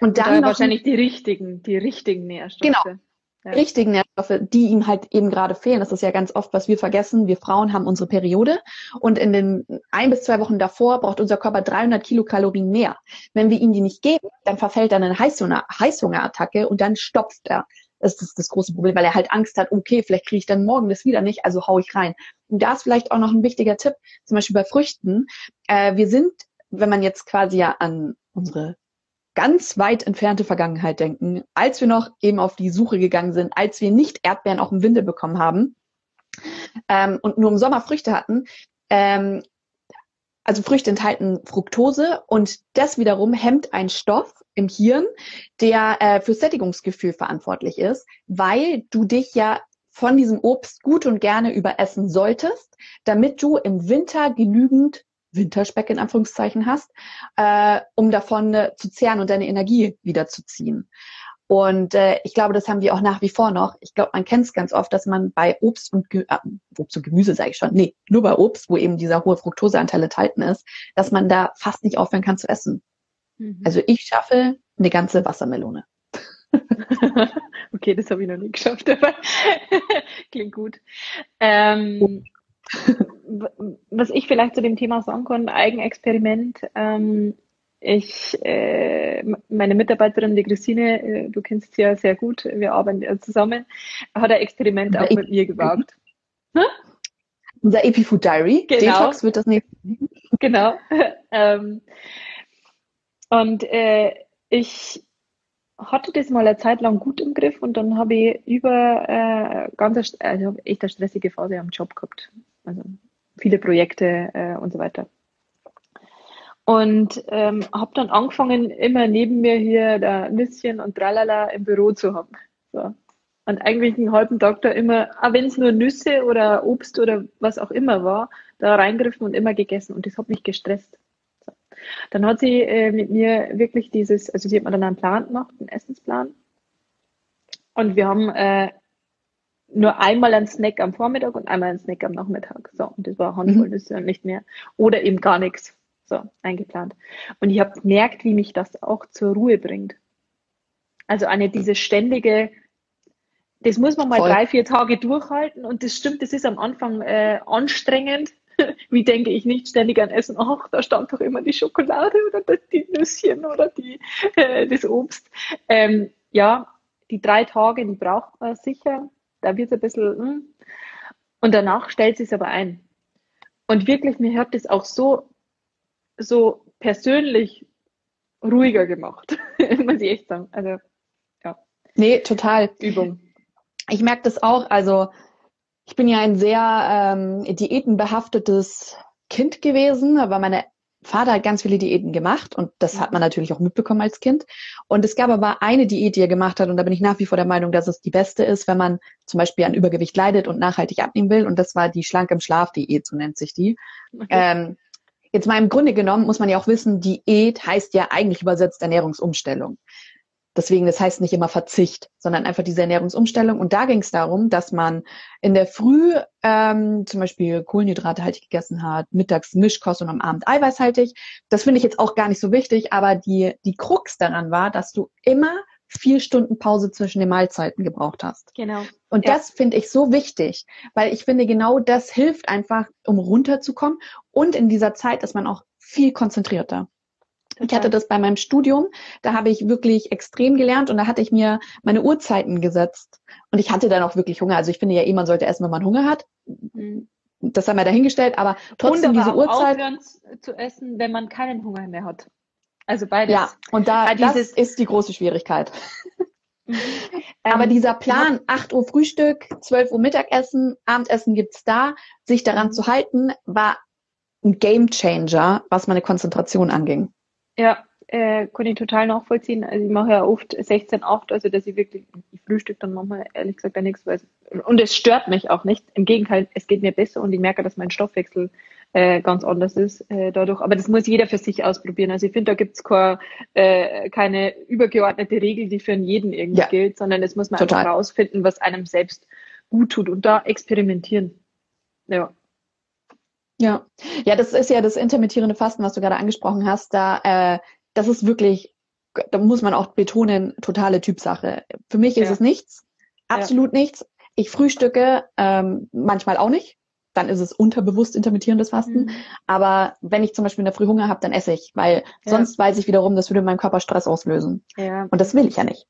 Und dann und wahrscheinlich die richtigen, die richtigen Nährstoffe. Genau. Ja. Richtigen Nährstoffe, die ihm halt eben gerade fehlen. Das ist ja ganz oft, was wir vergessen. Wir Frauen haben unsere Periode und in den ein bis zwei Wochen davor braucht unser Körper 300 Kilokalorien mehr. Wenn wir ihm die nicht geben, dann verfällt er in eine Heißhunger, Heißhungerattacke und dann stopft er. Das ist das große Problem, weil er halt Angst hat, okay, vielleicht kriege ich dann morgen das wieder nicht, also hau ich rein. Und da ist vielleicht auch noch ein wichtiger Tipp, zum Beispiel bei Früchten. Äh, wir sind, wenn man jetzt quasi ja an unsere ganz weit entfernte Vergangenheit denken, als wir noch eben auf die Suche gegangen sind, als wir nicht Erdbeeren auch im Winter bekommen haben ähm, und nur im Sommer Früchte hatten, ähm, also Früchte enthalten Fructose und das wiederum hemmt einen Stoff im Hirn, der äh, für Sättigungsgefühl verantwortlich ist, weil du dich ja von diesem Obst gut und gerne überessen solltest, damit du im Winter genügend Winterspeck in Anführungszeichen hast, äh, um davon äh, zu zehren und deine Energie wiederzuziehen. Und äh, ich glaube, das haben wir auch nach wie vor noch. Ich glaube, man kennt es ganz oft, dass man bei Obst und, Ge äh, Obst und Gemüse, sage ich schon, nee, nur bei Obst, wo eben dieser hohe Fructoseanteil enthalten ist, dass man da fast nicht aufhören kann zu essen. Mhm. Also ich schaffe eine ganze Wassermelone. okay, das habe ich noch nie geschafft, aber klingt gut. Ähm, was ich vielleicht zu dem Thema sagen kann, Eigenexperiment. Ähm, ich, äh, meine Mitarbeiterin, die Christine, äh, du kennst sie ja sehr gut, wir arbeiten ja zusammen, hat ein Experiment auch mit mir gewagt. Hm? Unser Epifood Diary. Genau. Detox wird das nicht. Genau. ähm, und äh, ich hatte das mal eine Zeit lang gut im Griff und dann habe ich über äh, ganz also echt eine stressige Phase am Job gehabt. Also viele Projekte äh, und so weiter. Und ähm, habe dann angefangen, immer neben mir hier da Nüsschen und Tralala im Büro zu haben. So. Und eigentlich einen halben Tag da immer, auch wenn es nur Nüsse oder Obst oder was auch immer war, da reingriffen und immer gegessen. Und das hat mich gestresst. So. Dann hat sie äh, mit mir wirklich dieses, also sie hat mir dann einen Plan gemacht, einen Essensplan. Und wir haben äh, nur einmal ein Snack am Vormittag und einmal ein Snack am Nachmittag. So, und das war Handvoll, mhm. das ist ja nicht mehr. Oder eben gar nichts. So, eingeplant. Und ich habe gemerkt, wie mich das auch zur Ruhe bringt. Also eine diese ständige, das muss man mal Voll. drei, vier Tage durchhalten und das stimmt, das ist am Anfang äh, anstrengend. Wie denke ich nicht ständig an Essen? Ach, da stand doch immer die Schokolade oder die Nüsschen oder die, äh, das Obst. Ähm, ja, die drei Tage, die braucht man sicher da wird es ein bisschen, hm. und danach stellt sich aber ein. Und wirklich, mir hat das auch so, so persönlich ruhiger gemacht, muss ich echt sagen. Also, ja. Nee, total. Übung. Ich merke das auch, also, ich bin ja ein sehr ähm, diätenbehaftetes Kind gewesen, aber meine Vater hat ganz viele Diäten gemacht und das hat man natürlich auch mitbekommen als Kind. Und es gab aber eine Diät, die er gemacht hat und da bin ich nach wie vor der Meinung, dass es die beste ist, wenn man zum Beispiel an Übergewicht leidet und nachhaltig abnehmen will. Und das war die Schlank im Schlaf Diät, so nennt sich die. Okay. Ähm, jetzt mal im Grunde genommen muss man ja auch wissen, Diät heißt ja eigentlich übersetzt Ernährungsumstellung. Deswegen, das heißt nicht immer Verzicht, sondern einfach diese Ernährungsumstellung. Und da ging es darum, dass man in der Früh ähm, zum Beispiel kohlenhydrathaltig gegessen hat, mittags Mischkost und am Abend eiweißhaltig. Das finde ich jetzt auch gar nicht so wichtig, aber die, die Krux daran war, dass du immer vier Stunden Pause zwischen den Mahlzeiten gebraucht hast. Genau. Und ja. das finde ich so wichtig, weil ich finde, genau das hilft einfach, um runterzukommen. Und in dieser Zeit ist man auch viel konzentrierter. Ich hatte das bei meinem Studium, da habe ich wirklich extrem gelernt und da hatte ich mir meine Uhrzeiten gesetzt. Und ich hatte dann auch wirklich Hunger. Also ich finde ja eh, man sollte essen, wenn man Hunger hat. Mhm. das haben wir dahingestellt, aber trotzdem und aber diese Uhrzeit. aufhören zu essen, wenn man keinen Hunger mehr hat. Also beides. Ja, und da Weil das dieses- ist die große Schwierigkeit. Mhm. Aber Ähm, dieser Plan, 8 Uhr Frühstück, 12 Uhr Mittagessen, Abendessen gibt's da, sich daran Mhm. zu halten, war ein Game Changer, was meine Konzentration anging. Ja, äh, kann ich total nachvollziehen. Also ich mache ja oft 16, 8, also dass ich wirklich, ich frühstück dann manchmal ehrlich gesagt ja nichts, weil und es stört mich auch nicht. Im Gegenteil, es geht mir besser und ich merke, dass mein Stoffwechsel äh, ganz anders ist äh, dadurch. Aber das muss jeder für sich ausprobieren. Also ich finde, da gibt's keine, äh, keine übergeordnete Regel, die für jeden irgendwie Ja. gilt, sondern das muss man Total. einfach rausfinden, was einem selbst gut tut und da experimentieren. Ja. Ja, ja, das ist ja das intermittierende Fasten, was du gerade angesprochen hast. Da, äh, das ist wirklich, da muss man auch betonen, totale Typsache. Für mich ist Ja. es nichts, absolut nichts. Ich frühstücke ähm, manchmal auch nicht. Dann ist es unterbewusst intermittierendes Fasten. Mhm. Aber wenn ich zum Beispiel in der Früh Hunger habe, dann esse ich, weil Ja. sonst weiß ich wiederum, das würde in meinem Körper Stress auslösen. Ja. Und das will ich ja nicht.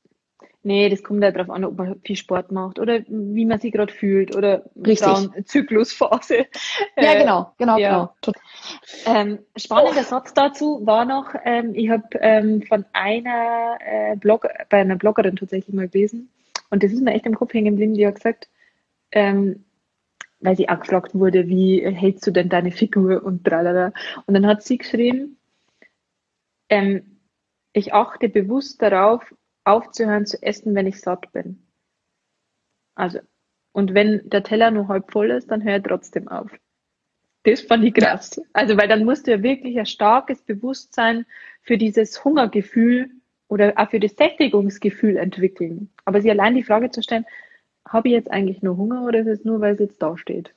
Nee, das kommt halt darauf an, ob man viel Sport macht oder wie man sich gerade fühlt oder Richtig. Zyklusphase. Ja, Äh, genau, genau, ja. genau. Ähm, spannender Satz dazu war noch, ähm, ich habe ähm, von einer äh, Blog, bei einer Bloggerin tatsächlich mal gelesen und das ist mir echt im Kopf hängen geblieben, die hat gesagt, ähm, weil sie auch gefragt wurde, wie hältst du denn deine Figur und tralala. Und dann hat sie geschrieben, ähm, ich achte bewusst darauf, aufzuhören zu essen, wenn ich satt bin. Also, und wenn der Teller nur halb voll ist, dann höre ich trotzdem auf. Das fand ich krass. Also, weil dann musst du ja wirklich ein starkes Bewusstsein für dieses Hungergefühl oder auch für das Sättigungsgefühl entwickeln. Aber sich allein die Frage zu stellen, habe ich jetzt eigentlich nur Hunger oder ist es nur, weil es jetzt da steht?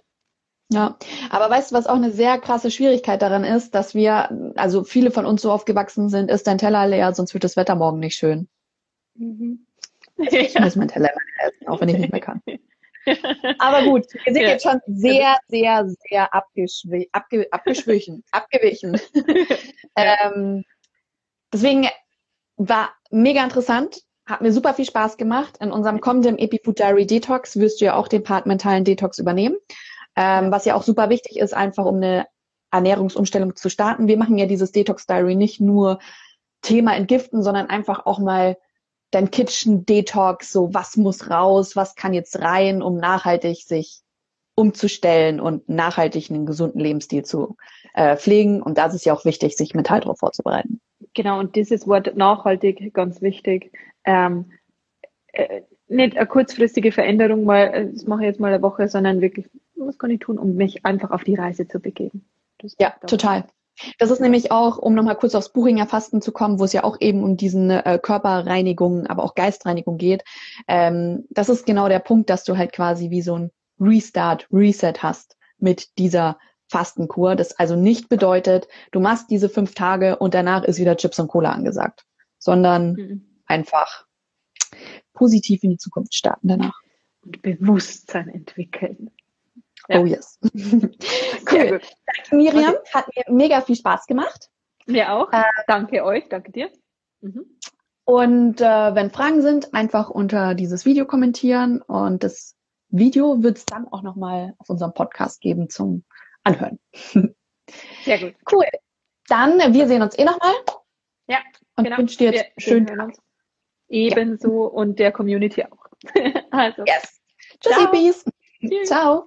Ja, aber weißt du, was auch eine sehr krasse Schwierigkeit daran ist, dass wir, also viele von uns so aufgewachsen sind, ist dein Teller leer, sonst wird das Wetter morgen nicht schön. Mhm. Ich muss meinen Teller essen, auch wenn ich nicht mehr kann. Aber gut, wir sind Ja. jetzt schon sehr, sehr, sehr abge abgeschwichen, abgewichen. ähm, deswegen war mega interessant, hat mir super viel Spaß gemacht. In unserem kommenden EpiFood Diary Detox wirst du ja auch den Part mentalen Detox übernehmen, ähm, was ja auch super wichtig ist, einfach um eine Ernährungsumstellung zu starten. Wir machen ja dieses Detox Diary nicht nur Thema entgiften, sondern einfach auch mal dein Kitchen Detox, so was muss raus, was kann jetzt rein, um nachhaltig sich umzustellen und nachhaltig einen gesunden Lebensstil zu äh, pflegen. Und da ist es ja auch wichtig, sich mental darauf vorzubereiten. Genau, und dieses Wort nachhaltig, ganz wichtig. Ähm, äh, nicht eine kurzfristige Veränderung, mal, äh, das mache ich jetzt mal eine Woche, sondern wirklich, was kann ich tun, um mich einfach auf die Reise zu begeben. Das Ja, total. Das ist nämlich auch, um nochmal kurz aufs Buchinger Fasten zu kommen, wo es ja auch eben um diesen äh, Körperreinigung, aber auch Geistreinigung geht. Ähm, das ist genau der Punkt, dass du halt quasi wie so ein Restart, Reset hast mit dieser Fastenkur. Das also nicht bedeutet, du machst diese fünf Tage und danach ist wieder Chips und Cola angesagt, sondern Mhm. einfach positiv in die Zukunft starten danach. Und Bewusstsein entwickeln. Oh Ja. yes. Sehr cool. gut. Miriam, hat mir mega viel Spaß gemacht. Mir auch. Äh, danke euch, danke dir. Mhm. Und äh, wenn Fragen sind, einfach unter dieses Video kommentieren und das Video wird es dann auch nochmal auf unserem Podcast geben zum Anhören. Sehr gut. Cool. Dann, wir sehen uns eh nochmal Ja, und genau. wünsche dir jetzt schönen wir hören Tag. Ebenso und der Community auch. also, Yes. Tschüssi, Ciao. Peace. tschüss. Ciao.